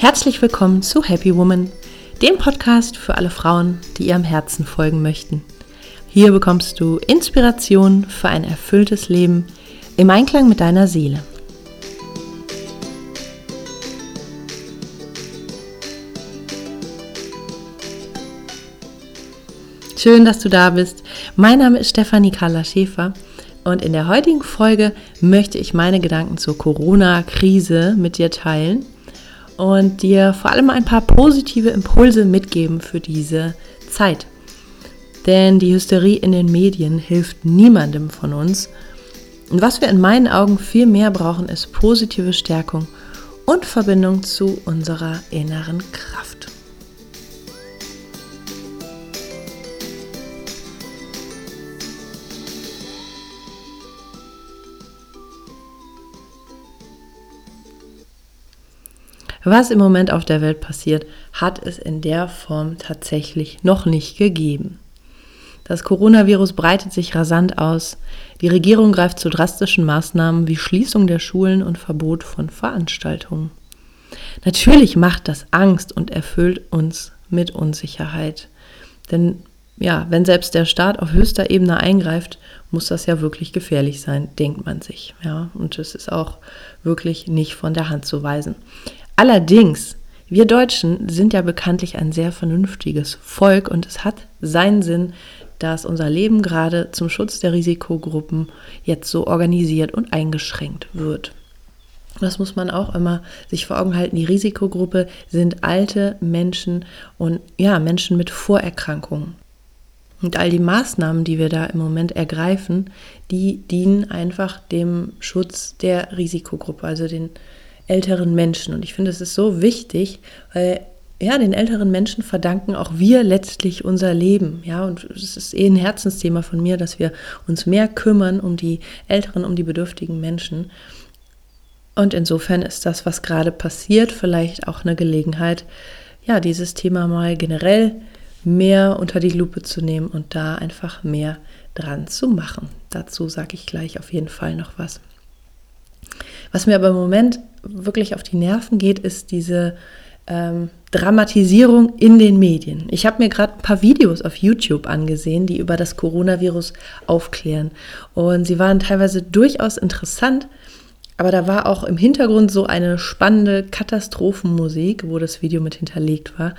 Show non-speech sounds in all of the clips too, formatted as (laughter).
Herzlich willkommen zu Happy Woman, dem Podcast für alle Frauen, die ihrem Herzen folgen möchten. Hier bekommst du Inspiration für ein erfülltes Leben im Einklang mit deiner Seele. Schön, dass du da bist. Mein Name ist Stefanie Carla Schäfer und in der heutigen Folge möchte ich meine Gedanken zur Corona-Krise mit dir teilen und dir vor allem ein paar positive Impulse mitgeben für diese Zeit. Denn die Hysterie in den Medien hilft niemandem von uns. Und was wir in meinen Augen viel mehr brauchen, ist positive Stärkung und Verbindung zu unserer inneren Kraft. Was im Moment auf der Welt passiert, hat es in der Form tatsächlich noch nicht gegeben. Das Coronavirus breitet sich rasant aus. Die Regierung greift zu drastischen Maßnahmen wie Schließung der Schulen und Verbot von Veranstaltungen. Natürlich macht das Angst und erfüllt uns mit Unsicherheit. Denn ja, wenn selbst der Staat auf höchster Ebene eingreift, muss das ja wirklich gefährlich sein, denkt man sich. Ja, und es ist auch wirklich nicht von der Hand zu weisen. Allerdings, wir Deutschen sind ja bekanntlich ein sehr vernünftiges Volk und es hat seinen Sinn, dass unser Leben gerade zum Schutz der Risikogruppen jetzt so organisiert und eingeschränkt wird. Das muss man auch immer sich vor Augen halten. Die Risikogruppe sind alte Menschen und ja, Menschen mit Vorerkrankungen. Und all die Maßnahmen, die wir da im Moment ergreifen, die dienen einfach dem Schutz der Risikogruppe, also den älteren Menschen. Und ich finde, es ist so wichtig, weil ja, den älteren Menschen verdanken auch wir letztlich unser Leben. Ja, und es ist eh ein Herzensthema von mir, dass wir uns mehr kümmern um die älteren, um die bedürftigen Menschen. Und insofern ist das, was gerade passiert, vielleicht auch eine Gelegenheit, ja, dieses Thema mal generell mehr unter die Lupe zu nehmen und da einfach mehr dran zu machen. Dazu sage ich gleich auf jeden Fall noch was. Was mir aber im Moment wirklich auf die Nerven geht, ist diese ähm, Dramatisierung in den Medien. Ich habe mir gerade ein paar Videos auf YouTube angesehen, die über das Coronavirus aufklären. Und sie waren teilweise durchaus interessant, aber da war auch im Hintergrund so eine spannende Katastrophenmusik, wo das Video mit hinterlegt war.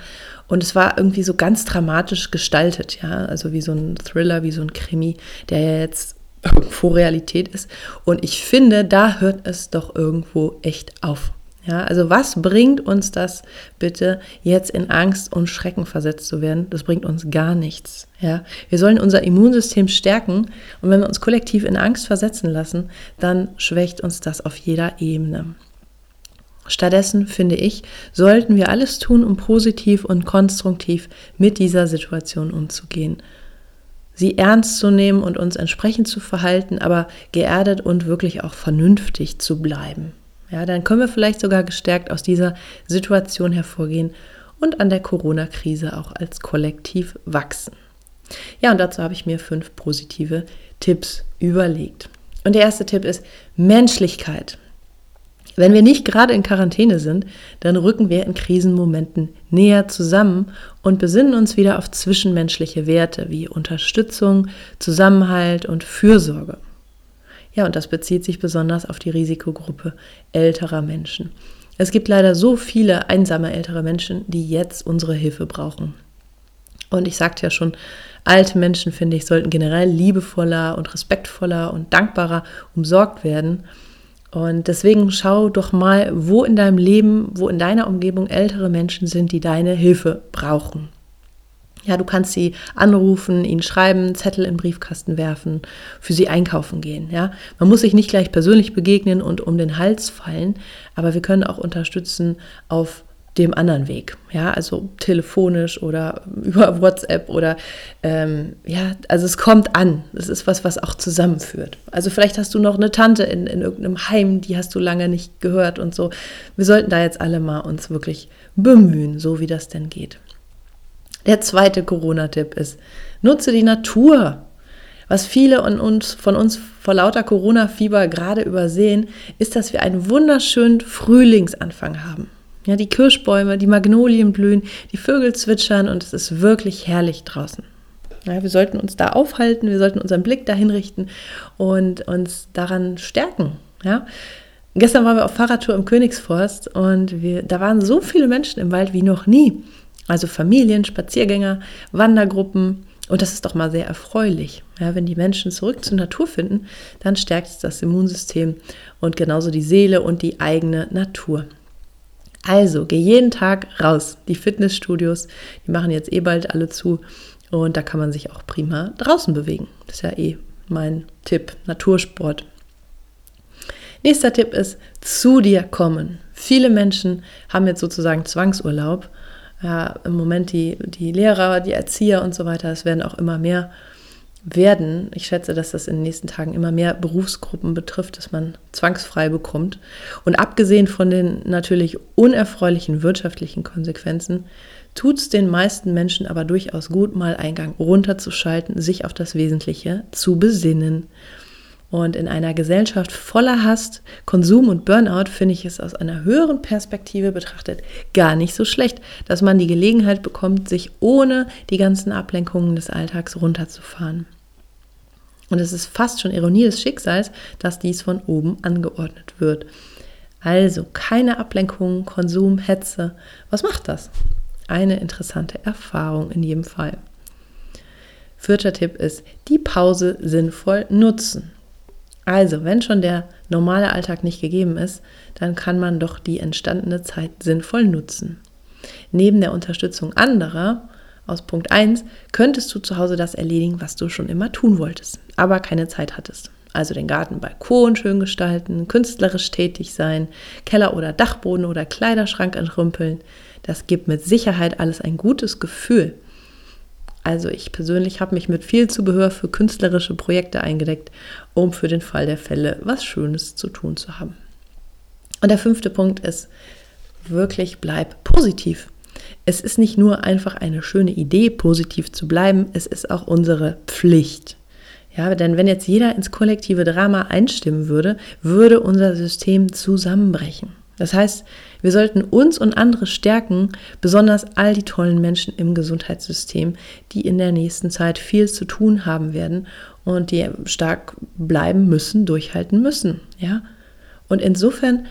Und es war irgendwie so ganz dramatisch gestaltet, ja, also wie so ein Thriller, wie so ein Krimi, der ja jetzt irgendwo Realität ist. Und ich finde, da hört es doch irgendwo echt auf. Ja, also was bringt uns das bitte, jetzt in Angst und Schrecken versetzt zu werden? Das bringt uns gar nichts. Ja, wir sollen unser Immunsystem stärken und wenn wir uns kollektiv in Angst versetzen lassen, dann schwächt uns das auf jeder Ebene. Stattdessen, finde ich, sollten wir alles tun, um positiv und konstruktiv mit dieser Situation umzugehen sie ernst zu nehmen und uns entsprechend zu verhalten, aber geerdet und wirklich auch vernünftig zu bleiben. Ja, dann können wir vielleicht sogar gestärkt aus dieser Situation hervorgehen und an der Corona-Krise auch als Kollektiv wachsen. Ja, und dazu habe ich mir fünf positive Tipps überlegt. Und der erste Tipp ist Menschlichkeit. Wenn wir nicht gerade in Quarantäne sind, dann rücken wir in Krisenmomenten näher zusammen und besinnen uns wieder auf zwischenmenschliche Werte wie Unterstützung, Zusammenhalt und Fürsorge. Ja, und das bezieht sich besonders auf die Risikogruppe älterer Menschen. Es gibt leider so viele einsame ältere Menschen, die jetzt unsere Hilfe brauchen. Und ich sagte ja schon, alte Menschen, finde ich, sollten generell liebevoller und respektvoller und dankbarer umsorgt werden. Und deswegen schau doch mal, wo in deinem Leben, wo in deiner Umgebung ältere Menschen sind, die deine Hilfe brauchen. Ja, du kannst sie anrufen, ihnen schreiben, Zettel in Briefkasten werfen, für sie einkaufen gehen. Ja, man muss sich nicht gleich persönlich begegnen und um den Hals fallen, aber wir können auch unterstützen auf dem anderen Weg. Ja, also telefonisch oder (laughs) über WhatsApp oder ähm, ja, also es kommt an. Es ist was, was auch zusammenführt. Also vielleicht hast du noch eine Tante in, in irgendeinem Heim, die hast du lange nicht gehört und so. Wir sollten da jetzt alle mal uns wirklich bemühen, so wie das denn geht. Der zweite Corona-Tipp ist, nutze die Natur. Was viele und uns, von uns vor lauter Corona-Fieber gerade übersehen, ist, dass wir einen wunderschönen Frühlingsanfang haben. Ja, die Kirschbäume, die Magnolien blühen, die Vögel zwitschern und es ist wirklich herrlich draußen. Ja, wir sollten uns da aufhalten, wir sollten unseren Blick dahin richten und uns daran stärken. Ja? Gestern waren wir auf Fahrradtour im Königsforst und wir, da waren so viele Menschen im Wald wie noch nie. Also Familien, Spaziergänger, Wandergruppen. Und das ist doch mal sehr erfreulich. Ja, wenn die Menschen zurück zur Natur finden, dann stärkt es das Immunsystem und genauso die Seele und die eigene Natur. Also, geh jeden Tag raus. Die Fitnessstudios, die machen jetzt eh bald alle zu. Und da kann man sich auch prima draußen bewegen. Das ist ja eh mein Tipp, Natursport. Nächster Tipp ist, zu dir kommen. Viele Menschen haben jetzt sozusagen Zwangsurlaub. Ja, Im Moment die, die Lehrer, die Erzieher und so weiter, es werden auch immer mehr werden. Ich schätze, dass das in den nächsten Tagen immer mehr Berufsgruppen betrifft, dass man zwangsfrei bekommt. Und abgesehen von den natürlich unerfreulichen wirtschaftlichen Konsequenzen, tut es den meisten Menschen aber durchaus gut, mal Eingang runterzuschalten, sich auf das Wesentliche zu besinnen. Und in einer Gesellschaft voller Hass, Konsum und Burnout finde ich es aus einer höheren Perspektive betrachtet gar nicht so schlecht, dass man die Gelegenheit bekommt, sich ohne die ganzen Ablenkungen des Alltags runterzufahren. Und es ist fast schon Ironie des Schicksals, dass dies von oben angeordnet wird. Also keine Ablenkungen, Konsum, Hetze. Was macht das? Eine interessante Erfahrung in jedem Fall. Vierter Tipp ist, die Pause sinnvoll nutzen. Also, wenn schon der normale Alltag nicht gegeben ist, dann kann man doch die entstandene Zeit sinnvoll nutzen. Neben der Unterstützung anderer aus Punkt 1 könntest du zu Hause das erledigen, was du schon immer tun wolltest, aber keine Zeit hattest. Also den Garten, Balkon schön gestalten, künstlerisch tätig sein, Keller oder Dachboden oder Kleiderschrank entrümpeln. Das gibt mit Sicherheit alles ein gutes Gefühl. Also ich persönlich habe mich mit viel Zubehör für künstlerische Projekte eingedeckt, um für den Fall der Fälle was Schönes zu tun zu haben. Und der fünfte Punkt ist, wirklich bleib positiv. Es ist nicht nur einfach eine schöne Idee, positiv zu bleiben, es ist auch unsere Pflicht. Ja, denn wenn jetzt jeder ins kollektive Drama einstimmen würde, würde unser System zusammenbrechen. Das heißt, wir sollten uns und andere stärken, besonders all die tollen Menschen im Gesundheitssystem, die in der nächsten Zeit viel zu tun haben werden und die stark bleiben müssen, durchhalten müssen, ja? Und insofern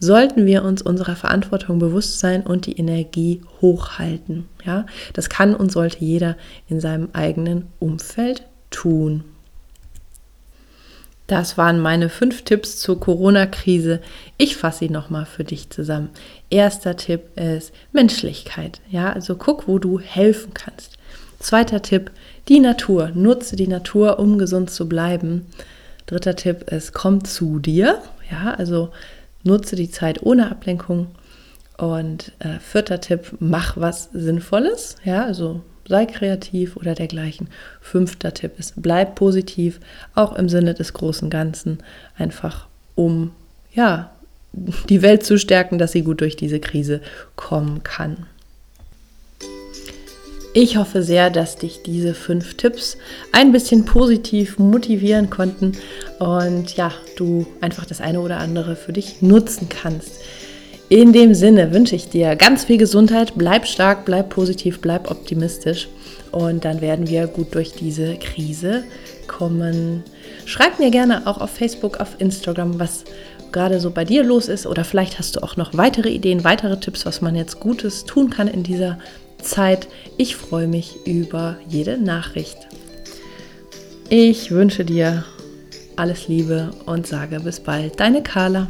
sollten wir uns unserer Verantwortung bewusst sein und die Energie hochhalten, ja? Das kann und sollte jeder in seinem eigenen Umfeld tun. Das waren meine fünf Tipps zur Corona-Krise. Ich fasse sie nochmal für dich zusammen. Erster Tipp ist Menschlichkeit. Ja, also guck, wo du helfen kannst. Zweiter Tipp, die Natur. Nutze die Natur, um gesund zu bleiben. Dritter Tipp ist, komm zu dir. Ja, also nutze die Zeit ohne Ablenkung. Und äh, vierter Tipp, mach was Sinnvolles. Ja, also sei kreativ oder dergleichen. Fünfter Tipp ist, bleib positiv, auch im Sinne des großen Ganzen, einfach um ja, die Welt zu stärken, dass sie gut durch diese Krise kommen kann. Ich hoffe sehr, dass dich diese fünf Tipps ein bisschen positiv motivieren konnten und ja, du einfach das eine oder andere für dich nutzen kannst. In dem Sinne wünsche ich dir ganz viel Gesundheit, bleib stark, bleib positiv, bleib optimistisch und dann werden wir gut durch diese Krise kommen. Schreib mir gerne auch auf Facebook, auf Instagram, was gerade so bei dir los ist oder vielleicht hast du auch noch weitere Ideen, weitere Tipps, was man jetzt Gutes tun kann in dieser Zeit. Ich freue mich über jede Nachricht. Ich wünsche dir alles Liebe und sage bis bald. Deine Carla.